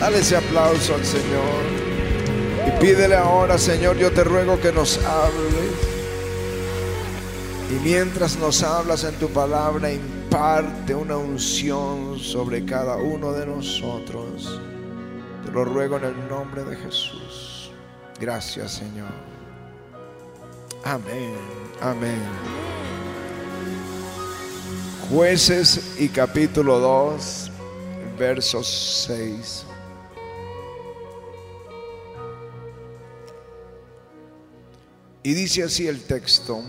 Dale ese aplauso al Señor. Y pídele ahora, Señor, yo te ruego que nos hables. Y mientras nos hablas en tu palabra, imparte una unción sobre cada uno de nosotros. Te lo ruego en el nombre de Jesús. Gracias, Señor. Amén. Amén. Jueces y capítulo 2, versos 6. Y dice así el texto,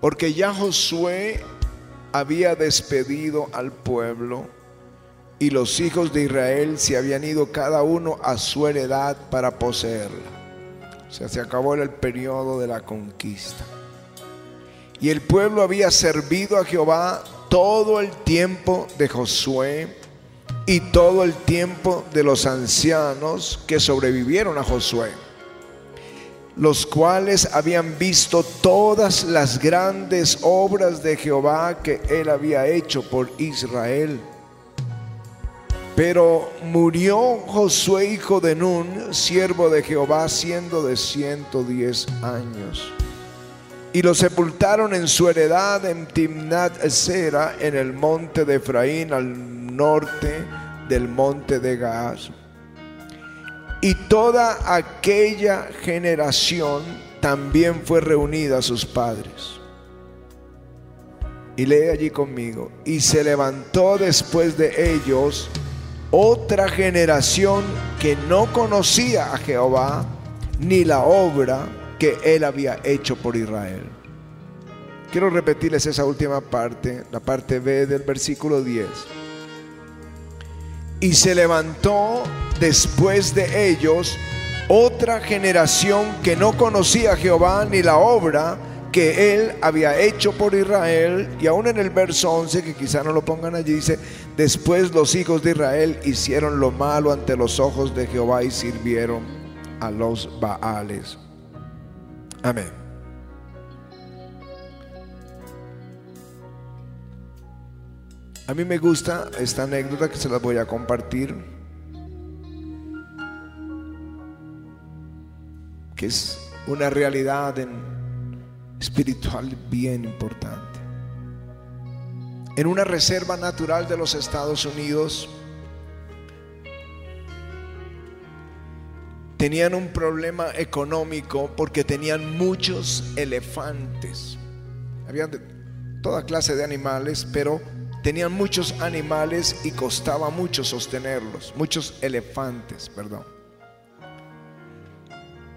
porque ya Josué había despedido al pueblo y los hijos de Israel se habían ido cada uno a su heredad para poseerla. O sea, se acabó el periodo de la conquista. Y el pueblo había servido a Jehová todo el tiempo de Josué y todo el tiempo de los ancianos que sobrevivieron a Josué los cuales habían visto todas las grandes obras de Jehová que él había hecho por Israel. Pero murió Josué hijo de Nun, siervo de Jehová, siendo de 110 años. Y lo sepultaron en su heredad en Timnat Esera, en el monte de Efraín, al norte del monte de Gaaz. Y toda aquella generación también fue reunida a sus padres. Y lee allí conmigo. Y se levantó después de ellos otra generación que no conocía a Jehová ni la obra que él había hecho por Israel. Quiero repetirles esa última parte, la parte B del versículo 10. Y se levantó después de ellos otra generación que no conocía a Jehová ni la obra que él había hecho por Israel. Y aún en el verso 11, que quizá no lo pongan allí, dice, después los hijos de Israel hicieron lo malo ante los ojos de Jehová y sirvieron a los Baales. Amén. A mí me gusta esta anécdota que se la voy a compartir, que es una realidad espiritual bien importante. En una reserva natural de los Estados Unidos tenían un problema económico porque tenían muchos elefantes. Habían toda clase de animales, pero tenían muchos animales y costaba mucho sostenerlos, muchos elefantes, perdón.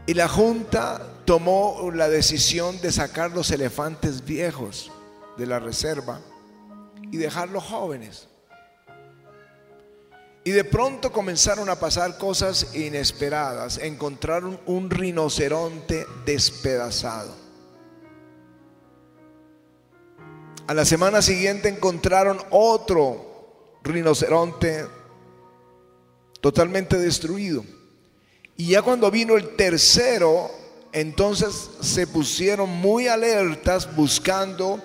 Y la junta tomó la decisión de sacar los elefantes viejos de la reserva y dejarlos jóvenes. Y de pronto comenzaron a pasar cosas inesperadas. Encontraron un rinoceronte despedazado. A la semana siguiente encontraron otro rinoceronte totalmente destruido. Y ya cuando vino el tercero, entonces se pusieron muy alertas buscando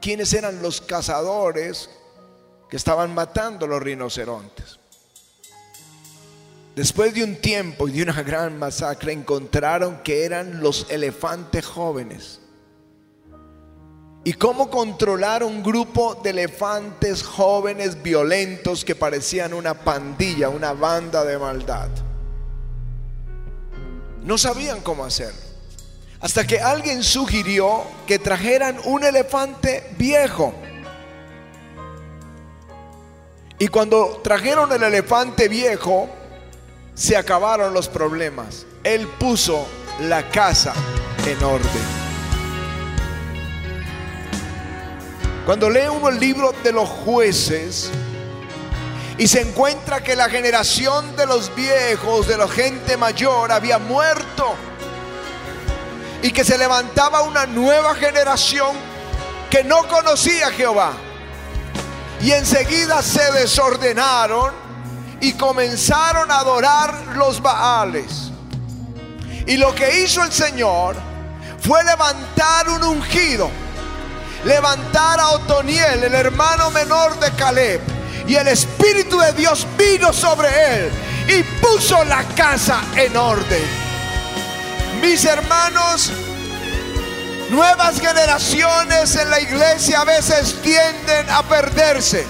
quiénes eran los cazadores que estaban matando los rinocerontes. Después de un tiempo y de una gran masacre encontraron que eran los elefantes jóvenes y cómo controlar un grupo de elefantes jóvenes violentos que parecían una pandilla, una banda de maldad. No sabían cómo hacer. Hasta que alguien sugirió que trajeran un elefante viejo. Y cuando trajeron el elefante viejo, se acabaron los problemas. Él puso la casa en orden. Cuando lee uno el libro de los jueces y se encuentra que la generación de los viejos, de la gente mayor, había muerto y que se levantaba una nueva generación que no conocía a Jehová. Y enseguida se desordenaron y comenzaron a adorar los Baales. Y lo que hizo el Señor fue levantar un ungido levantar a Otoniel, el hermano menor de Caleb, Y el Espíritu de Dios vino sobre él y puso la casa en orden. Mis hermanos, nuevas generaciones en la iglesia a veces tienden a perderse.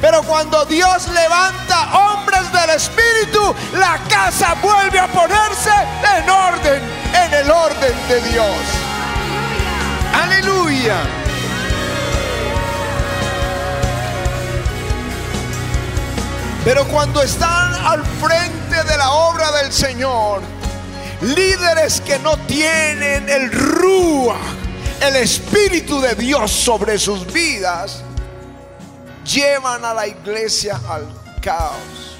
Pero cuando Dios levanta hombres del Espíritu, la casa vuelve a ponerse en orden, en el orden de Dios. Aleluya. Pero cuando están al frente de la obra del Señor, líderes que no tienen el rúa, el Espíritu de Dios sobre sus vidas, llevan a la iglesia al caos,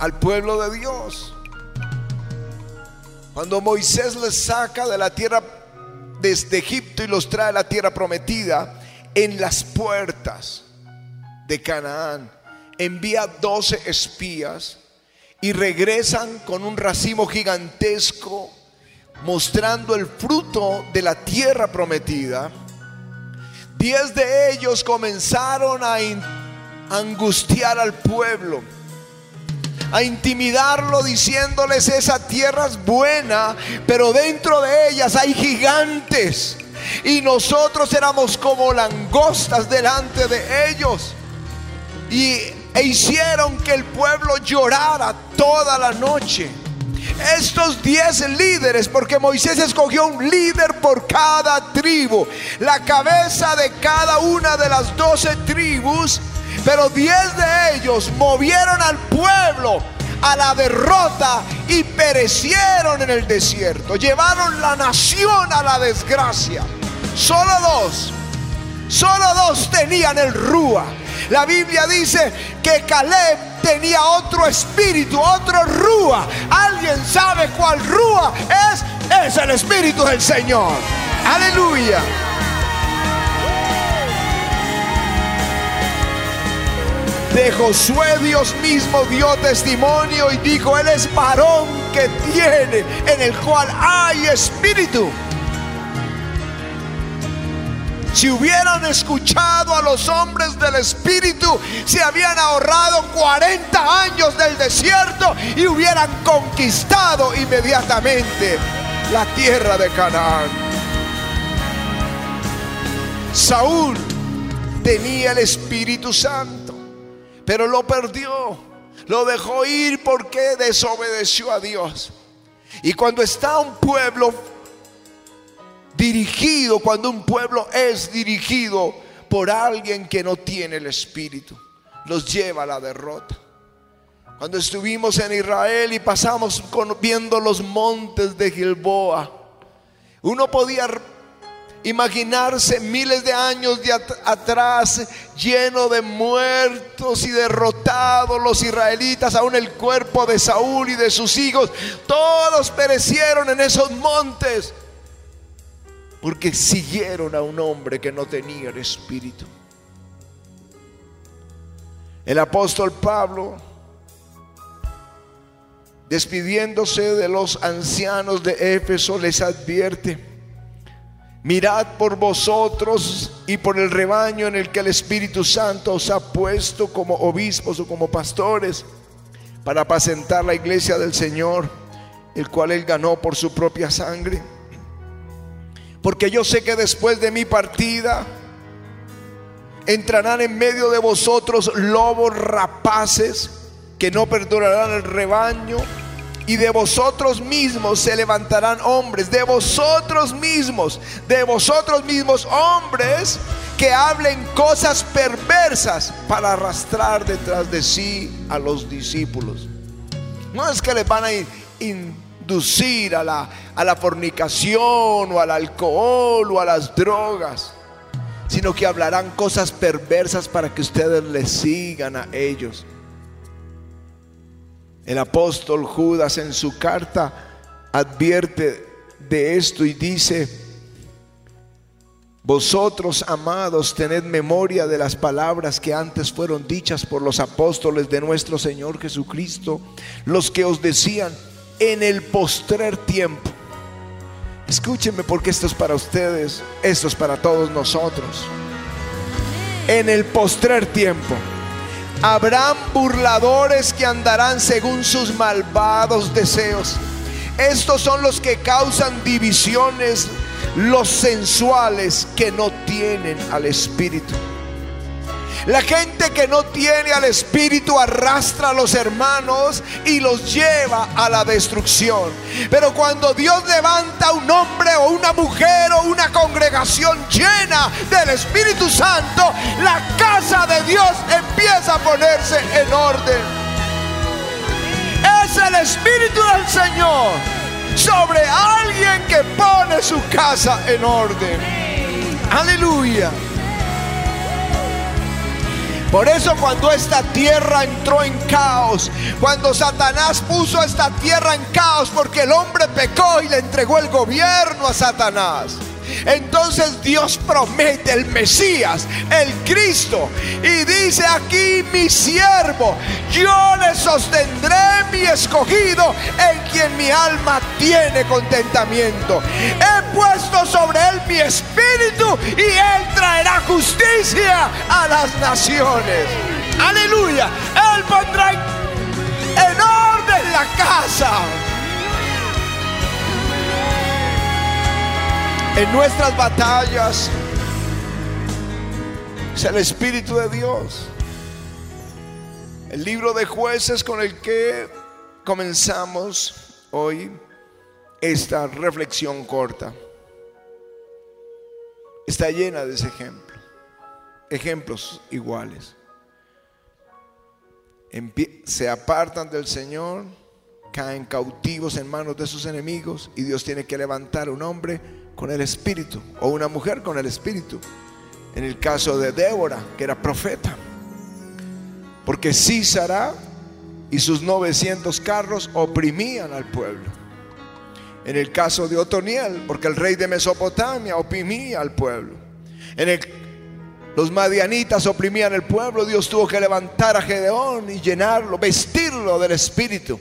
al pueblo de Dios. Cuando Moisés les saca de la tierra desde Egipto y los trae a la tierra prometida, en las puertas de Canaán, envía doce espías y regresan con un racimo gigantesco mostrando el fruto de la tierra prometida. Diez de ellos comenzaron a angustiar al pueblo, a intimidarlo diciéndoles esa tierra es buena, pero dentro de ellas hay gigantes y nosotros éramos como langostas delante de ellos. Y e hicieron que el pueblo llorara toda la noche. Estos diez líderes, porque Moisés escogió un líder por cada tribu, la cabeza de cada una de las doce tribus, pero diez de ellos movieron al pueblo a la derrota y perecieron en el desierto. Llevaron la nación a la desgracia. Solo dos, solo dos tenían el Rúa. La Biblia dice que Caleb tenía otro espíritu, otro rúa. ¿Alguien sabe cuál rúa es? Es el espíritu del Señor. Aleluya. De Josué Dios mismo dio testimonio y dijo, Él es varón que tiene, en el cual hay espíritu. Si hubieran escuchado a los hombres del Espíritu, se habían ahorrado 40 años del desierto y hubieran conquistado inmediatamente la tierra de Canaán. Saúl tenía el Espíritu Santo, pero lo perdió. Lo dejó ir porque desobedeció a Dios. Y cuando está un pueblo dirigido, cuando un pueblo es dirigido por alguien que no tiene el Espíritu, los lleva a la derrota. Cuando estuvimos en Israel y pasamos viendo los montes de Gilboa, uno podía imaginarse miles de años de atrás lleno de muertos y derrotados los israelitas, aún el cuerpo de Saúl y de sus hijos, todos perecieron en esos montes porque siguieron a un hombre que no tenía el Espíritu. El apóstol Pablo, despidiéndose de los ancianos de Éfeso, les advierte, mirad por vosotros y por el rebaño en el que el Espíritu Santo os ha puesto como obispos o como pastores para apacentar la iglesia del Señor, el cual él ganó por su propia sangre. Porque yo sé que después de mi partida entrarán en medio de vosotros lobos rapaces que no perdonarán el rebaño. Y de vosotros mismos se levantarán hombres, de vosotros mismos, de vosotros mismos hombres que hablen cosas perversas para arrastrar detrás de sí a los discípulos. No es que les van a ir a la, a la fornicación o al alcohol o a las drogas, sino que hablarán cosas perversas para que ustedes les sigan a ellos. El apóstol Judas en su carta advierte de esto y dice, vosotros, amados, tened memoria de las palabras que antes fueron dichas por los apóstoles de nuestro Señor Jesucristo, los que os decían, en el postrer tiempo. Escúchenme porque esto es para ustedes, esto es para todos nosotros. En el postrer tiempo Habrán burladores que andarán según sus malvados deseos. Estos son los que causan divisiones, los sensuales que no tienen al Espíritu. La gente que no tiene al Espíritu arrastra a los hermanos y los lleva a la destrucción. Pero cuando Dios levanta un hombre o una mujer o una congregación llena del Espíritu Santo, la casa de Dios empieza a ponerse en orden. Es el Espíritu del Señor sobre alguien que pone su casa en orden. Aleluya. Por eso cuando esta tierra entró en caos, cuando Satanás puso esta tierra en caos porque el hombre pecó y le entregó el gobierno a Satanás. Entonces Dios promete el Mesías, el Cristo. Y dice aquí mi siervo, yo le sostendré mi escogido en quien mi alma tiene contentamiento. Puesto sobre él mi espíritu y él traerá justicia a las naciones. Aleluya. Él pondrá en orden la casa. en nuestras batallas es el Espíritu de Dios. El libro de jueces con el que comenzamos hoy esta reflexión corta está llena de ese ejemplo, ejemplos iguales. Se apartan del Señor, caen cautivos en manos de sus enemigos y Dios tiene que levantar un hombre con el espíritu o una mujer con el espíritu. En el caso de Débora, que era profeta. Porque Císara y sus 900 carros oprimían al pueblo. En el caso de Otoniel, porque el rey de Mesopotamia oprimía al pueblo. En el, los madianitas oprimían al pueblo, Dios tuvo que levantar a Gedeón y llenarlo, vestirlo del espíritu.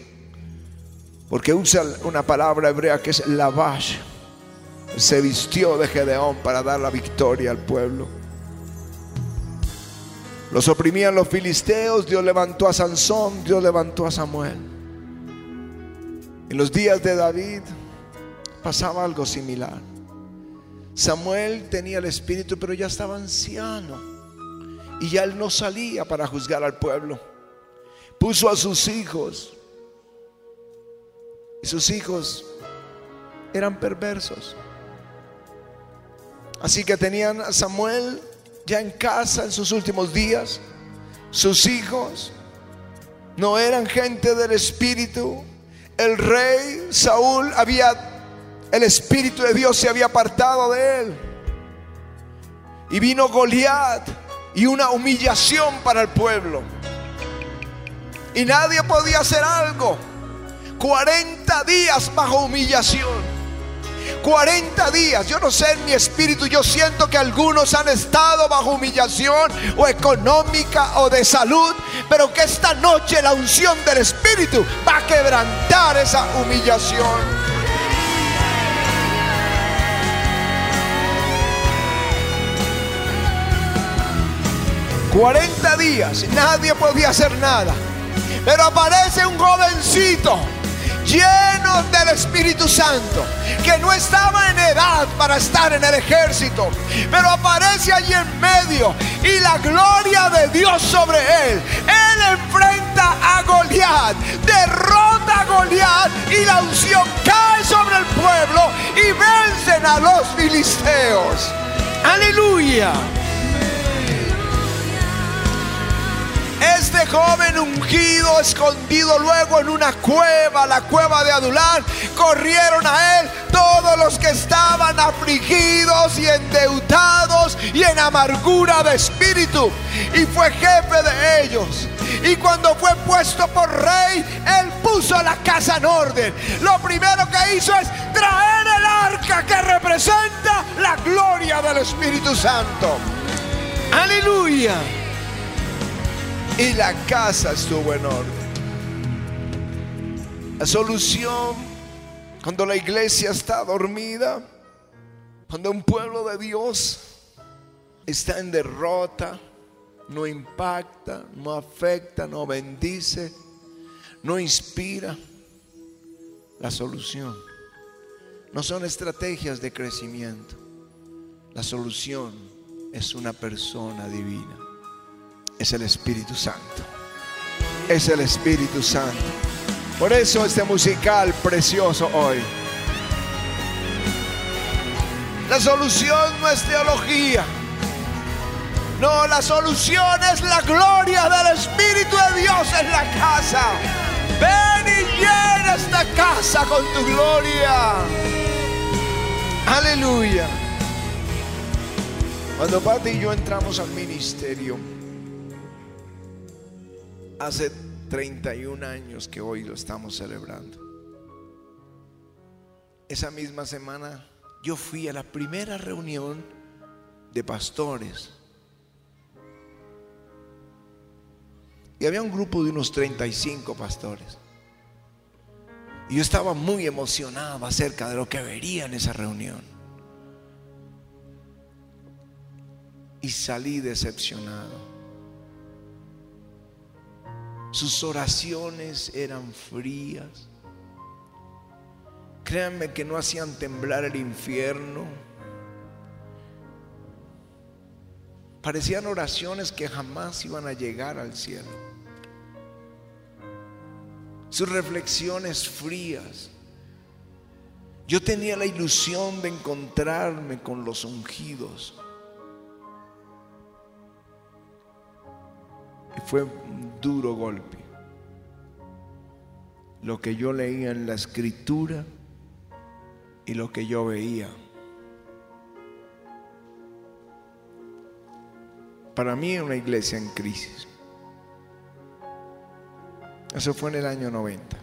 Porque usa una palabra hebrea que es lavash se vistió de Gedeón para dar la victoria al pueblo. Los oprimían los filisteos, Dios levantó a Sansón, Dios levantó a Samuel. En los días de David pasaba algo similar. Samuel tenía el espíritu, pero ya estaba anciano. Y ya él no salía para juzgar al pueblo. Puso a sus hijos. Y sus hijos eran perversos. Así que tenían a Samuel ya en casa en sus últimos días. Sus hijos no eran gente del espíritu. El rey Saúl había, el espíritu de Dios se había apartado de él. Y vino Goliat y una humillación para el pueblo. Y nadie podía hacer algo. 40 días bajo humillación. 40 días. Yo no sé en mi espíritu, yo siento que algunos han estado bajo humillación o económica o de salud, pero que esta noche la unción del espíritu va a quebrantar esa humillación. 40 días, nadie podía hacer nada. Pero aparece un jovencito lleno del Espíritu Santo, que no estaba en edad para estar en el ejército, pero aparece allí en medio y la gloria de Dios sobre él. Él enfrenta a Goliat, derrota a Goliat y la unción cae sobre el pueblo y vencen a los filisteos. Aleluya. Este joven ungido, escondido luego en una cueva, la cueva de Adulán, corrieron a él todos los que estaban afligidos y endeudados y en amargura de espíritu. Y fue jefe de ellos. Y cuando fue puesto por rey, él puso la casa en orden. Lo primero que hizo es traer el arca que representa la gloria del Espíritu Santo. Aleluya y la casa estuvo en orden. La solución cuando la iglesia está dormida, cuando un pueblo de Dios está en derrota, no impacta, no afecta, no bendice, no inspira. La solución no son estrategias de crecimiento. La solución es una persona divina. Es el Espíritu Santo. Es el Espíritu Santo. Por eso este musical precioso hoy. La solución no es teología. No, la solución es la gloria del Espíritu de Dios en la casa. Ven y llena esta casa con tu gloria. Aleluya. Cuando Pati y yo entramos al ministerio, hace 31 años que hoy lo estamos celebrando. Esa misma semana yo fui a la primera reunión de pastores. Y había un grupo de unos 35 pastores. Y yo estaba muy emocionado acerca de lo que vería en esa reunión. Y salí decepcionado. Sus oraciones eran frías. Créanme que no hacían temblar el infierno. Parecían oraciones que jamás iban a llegar al cielo. Sus reflexiones frías. Yo tenía la ilusión de encontrarme con los ungidos. Y fue duro golpe. Lo que yo leía en la escritura y lo que yo veía. Para mí una iglesia en crisis. Eso fue en el año 90.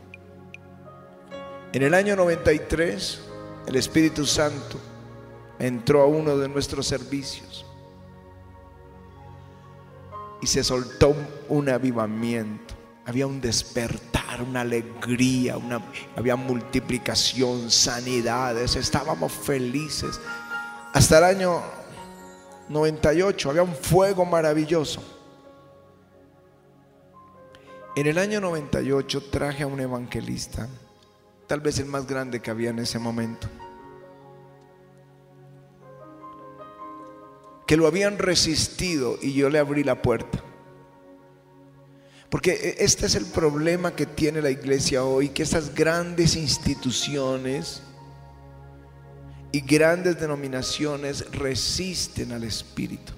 En el año 93 el Espíritu Santo entró a uno de nuestros servicios y se soltó un avivamiento. Había un despertar, una alegría, una, había multiplicación, sanidades. Estábamos felices. Hasta el año 98 había un fuego maravilloso. En el año 98 traje a un evangelista, tal vez el más grande que había en ese momento, que lo habían resistido y yo le abrí la puerta. Porque e, este es el problema que tiene la iglesia hoy, que esas grandes instituciones y grandes denominaciones resisten al Espíritu.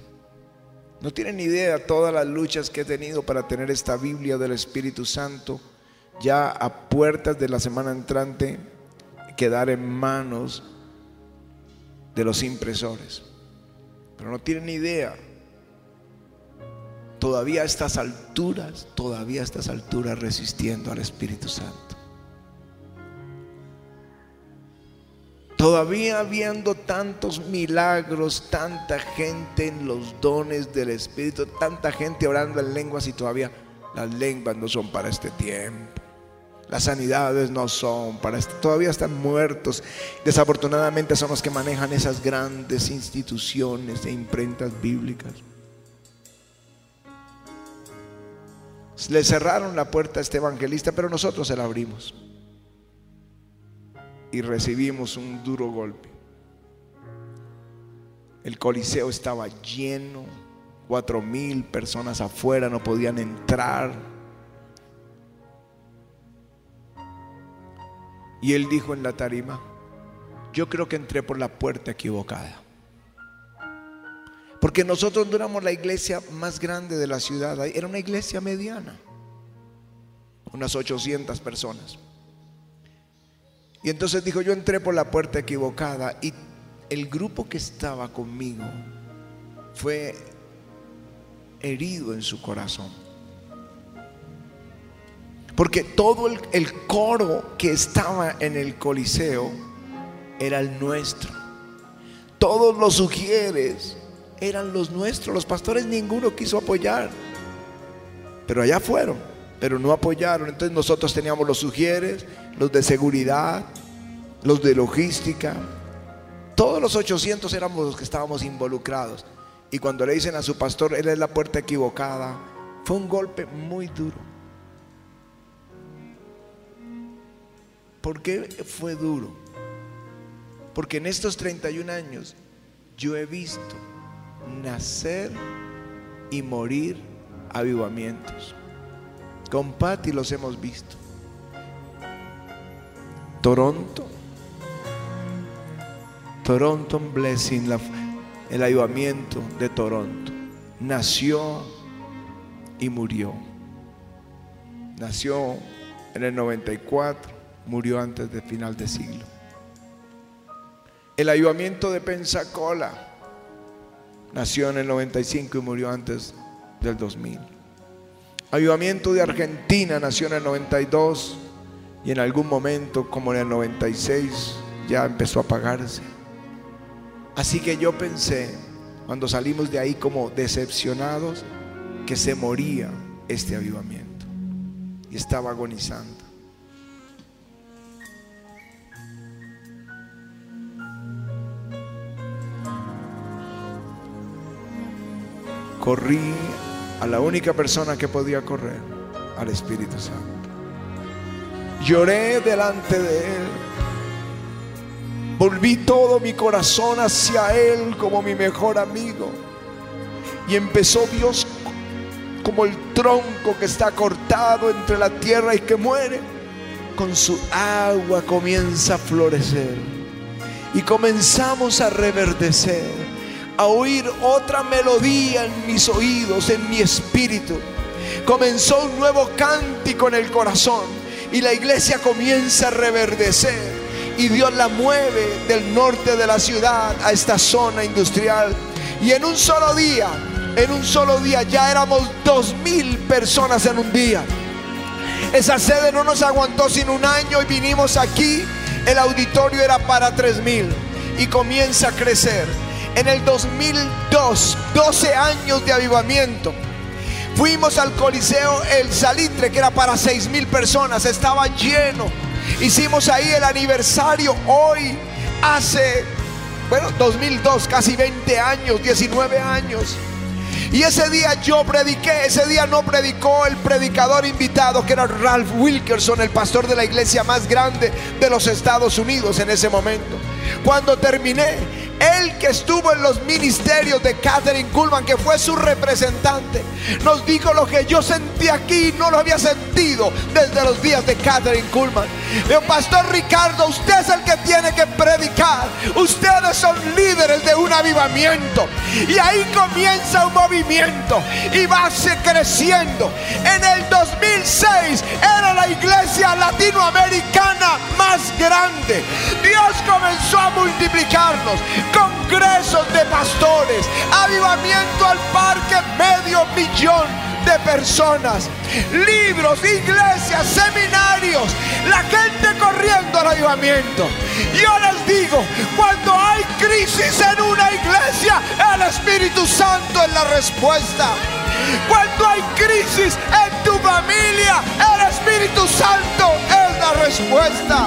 No tienen idea todas las luchas que he tenido para tener esta Biblia del Espíritu Santo ya a puertas de la semana entrante quedar en manos de los impresores. Pero no tienen idea. Todavía a estas alturas, todavía a estas alturas resistiendo al Espíritu Santo. Todavía habiendo tantos milagros, tanta gente en los dones del Espíritu, tanta gente orando en lenguas y todavía las lenguas no son para este tiempo. Las sanidades no son para todavía están muertos. Desafortunadamente son los que manejan esas grandes instituciones e imprentas bíblicas. Le cerraron la puerta a este evangelista, pero nosotros se la abrimos y recibimos un duro golpe. El coliseo estaba lleno, cuatro mil personas afuera no podían entrar. Y él dijo en la tarima, yo creo que entré por la puerta equivocada. Porque nosotros no éramos la iglesia más grande de la ciudad, era una iglesia mediana, unas 800 personas. Y entonces dijo, yo entré por la puerta equivocada y el grupo que estaba conmigo fue herido en su corazón. Porque todo el, coro que estaba en el Coliseo era el nuestro. Todos los sugieres eran los nuestros. Los pastores ninguno quiso apoyar. Pero allá fueron, pero no apoyaron. Entonces nosotros teníamos los sugieres, los de seguridad, los de logística. Todos los 800 éramos los que estábamos involucrados. Y cuando le dicen a su pastor, él es la puerta equivocada, fue un golpe muy duro. ¿Por qué fue duro? Porque en estos 31 años yo he visto nacer y morir avivamientos. Con Patti los hemos visto. Toronto. Toronto Blessing, el avivamiento de Toronto. Nació y murió. Nació en el 94, murió antes del final de siglo. El avivamiento de Pensacola nació en el 95 y murió antes del 2000. Avivamiento de Argentina nació en el 92 y en algún momento, como en el 96, ya empezó a apagarse. Así que yo pensé, cuando salimos de ahí como decepcionados, que se moría este avivamiento y estaba agonizando. Corrí a la única persona que podía correr, al Espíritu Santo. Lloré delante de Él. Volví todo mi corazón hacia Él como mi mejor amigo. Y empezó Dios como el tronco que está cortado entre la tierra y que muere, con su agua comienza a florecer. Y comenzamos a reverdecer, a oír otra melodía en mis oídos, en mi espíritu. Comenzó un nuevo cántico en el corazón y la iglesia comienza a reverdecer. Y Dios la mueve del norte de la ciudad a esta zona industrial. Y en un solo día en un solo día. Ya éramos dos mil personas en un día. Esa sede no nos aguantó sin un año y vinimos aquí. El auditorio era para tres mil y comienza a crecer. En el 2002, 12 años de avivamiento. Fuimos al Coliseo El Salitre, que era para seis mil personas, estaba lleno. Hicimos ahí el aniversario hoy, hace, bueno, 2002, casi 20 años, 19 años. Y ese día yo prediqué, ese día no predicó el predicador invitado que era Ralph Wilkerson, el pastor de la iglesia más grande de los Estados Unidos en ese momento. Cuando terminé, él que estuvo en los ministerios de Catherine Kuhlman, que fue su representante, nos dijo lo que yo sentí aquí, no lo había sentido desde los días de Catherine Kuhlman. Dijo, Pastor Ricardo, usted es el que tiene que predicar. Ustedes son líderes de un avivamiento. Y ahí comienza un movimiento y va creciendo. En el 2006 era la iglesia latinoamericana más grande. Dios comenzó a multiplicarnos congresos de pastores, avivamiento al parque, medio millón de personas, libros, iglesias, seminarios, la gente corriendo al avivamiento. Yo les digo, cuando hay crisis en una iglesia, el Espíritu Santo es la respuesta. Cuando hay crisis en tu familia, el Espíritu Santo es la respuesta.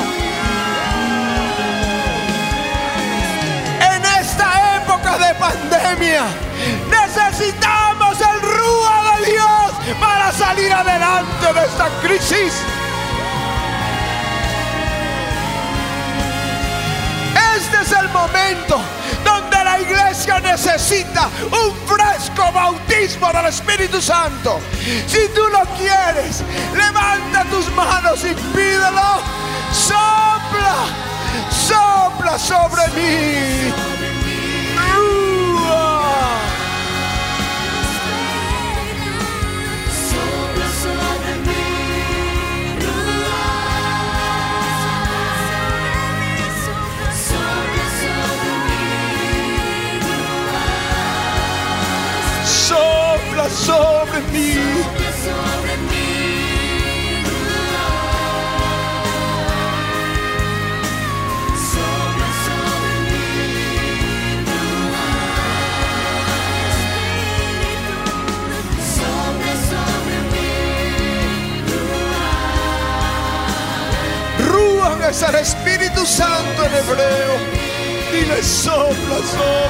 De pandemia. Necesitamos el Rúa de Dios para salir adelante de esta crisis. Este es el momento donde la iglesia necesita un fresco bautismo del Espíritu Santo. Si tú lo quieres, levanta tus manos y pídelo. Sopla, sopla sobre mí. En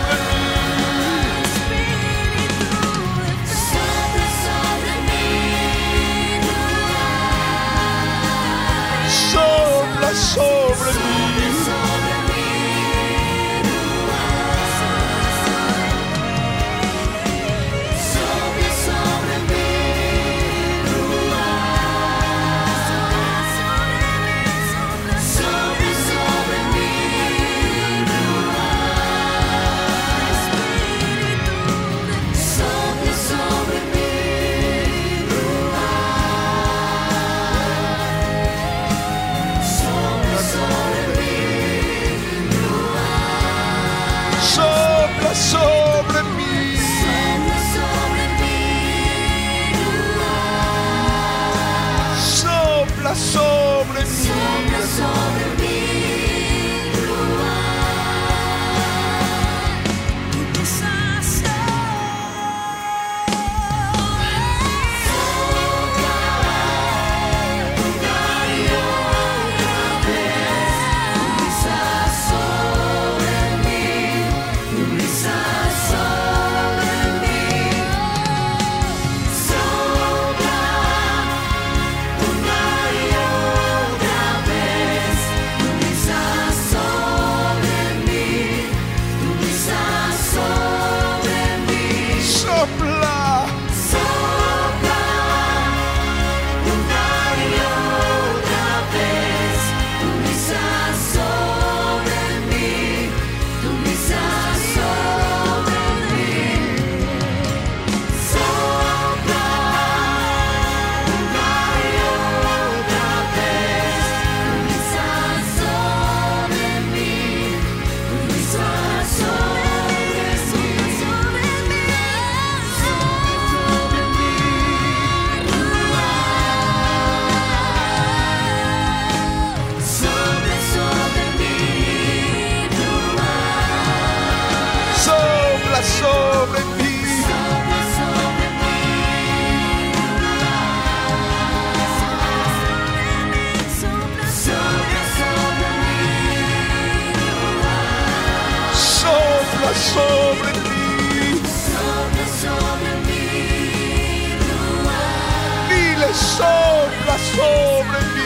sobre mí.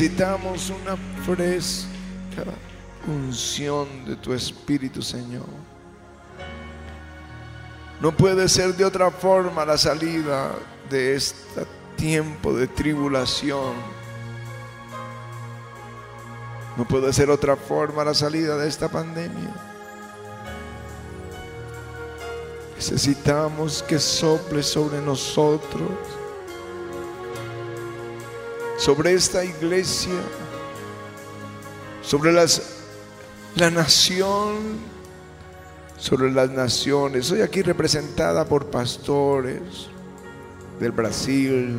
Necesitamos una fresca unción de tu Espíritu, Señor. No puede ser de otra forma la salida de este tiempo de tribulación. No puede ser otra forma la salida de esta pandemia. Necesitamos que sople sobre nosotros, sobre esta iglesia, sobre las, la nación, sobre las naciones. Soy aquí representada por pastores del Brasil,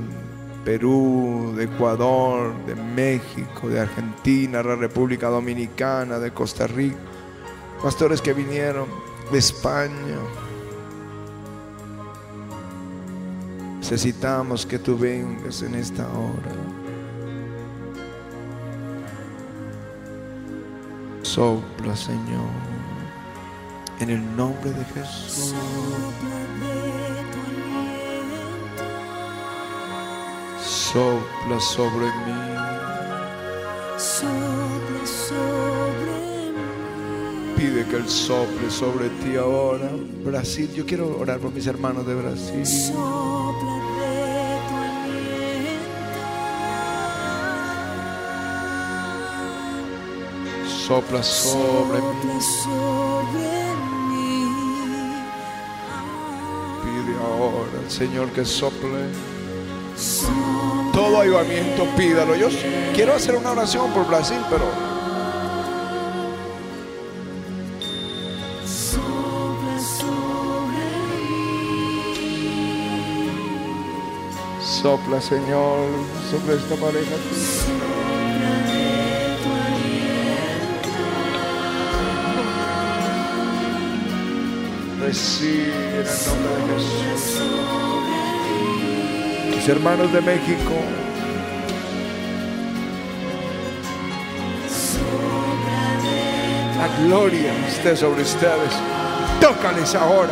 Perú, de Ecuador, de México, de Argentina, la República Dominicana, de Costa Rica, pastores que vinieron de España. Necesitamos que tú vengas en esta hora. Sopla, Señor, en el nombre de Jesús. Sopla sobre mí. Sopla sobre mí. Pide que Él sople sobre ti ahora. Brasil, yo quiero orar por mis hermanos de Brasil. Sopla sobre mí. Pide ahora al Señor que sople. Todo avivamiento, pídalo. Yo quiero hacer una oración por Brasil, pero sopla, Señor, sobre esta pareja. Recibe en nombre de Jesús. Mis hermanos de México, la gloria esté sobre ustedes. Tócales ahora.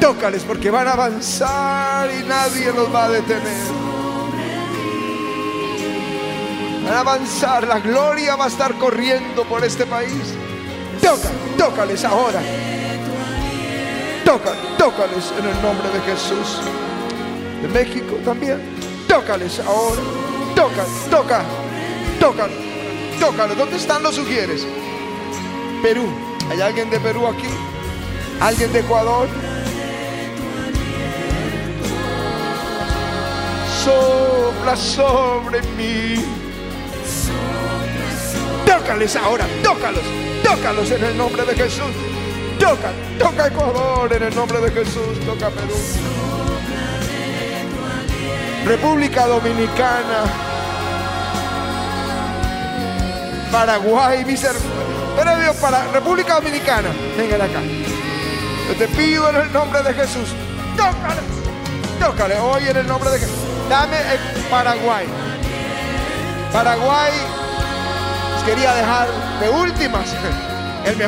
Tócales porque van a avanzar y nadie los va a detener. Van a avanzar, la gloria va a estar corriendo por este país. Toca, tócales ahora. Toca, tócales en el nombre de Jesús. De México también. Tócales ahora. Toca, toca, toca, tócales. ¿Dónde están los sugieres? Perú. ¿Hay alguien de Perú aquí? ¿Alguien de Ecuador? Sopla sobre mí. Tócales ahora, tócalos, tócalos en el nombre de Jesús. Toca, toca Ecuador en el nombre de Jesús, toca Perú. República Dominicana, Paraguay, mis hermanos. Para República Dominicana, vengan acá. Yo te pido en el nombre de Jesús, tócales, tócales hoy en el nombre de Jesús. Dame el Paraguay. Paraguay quería dejar de últimas el mejor.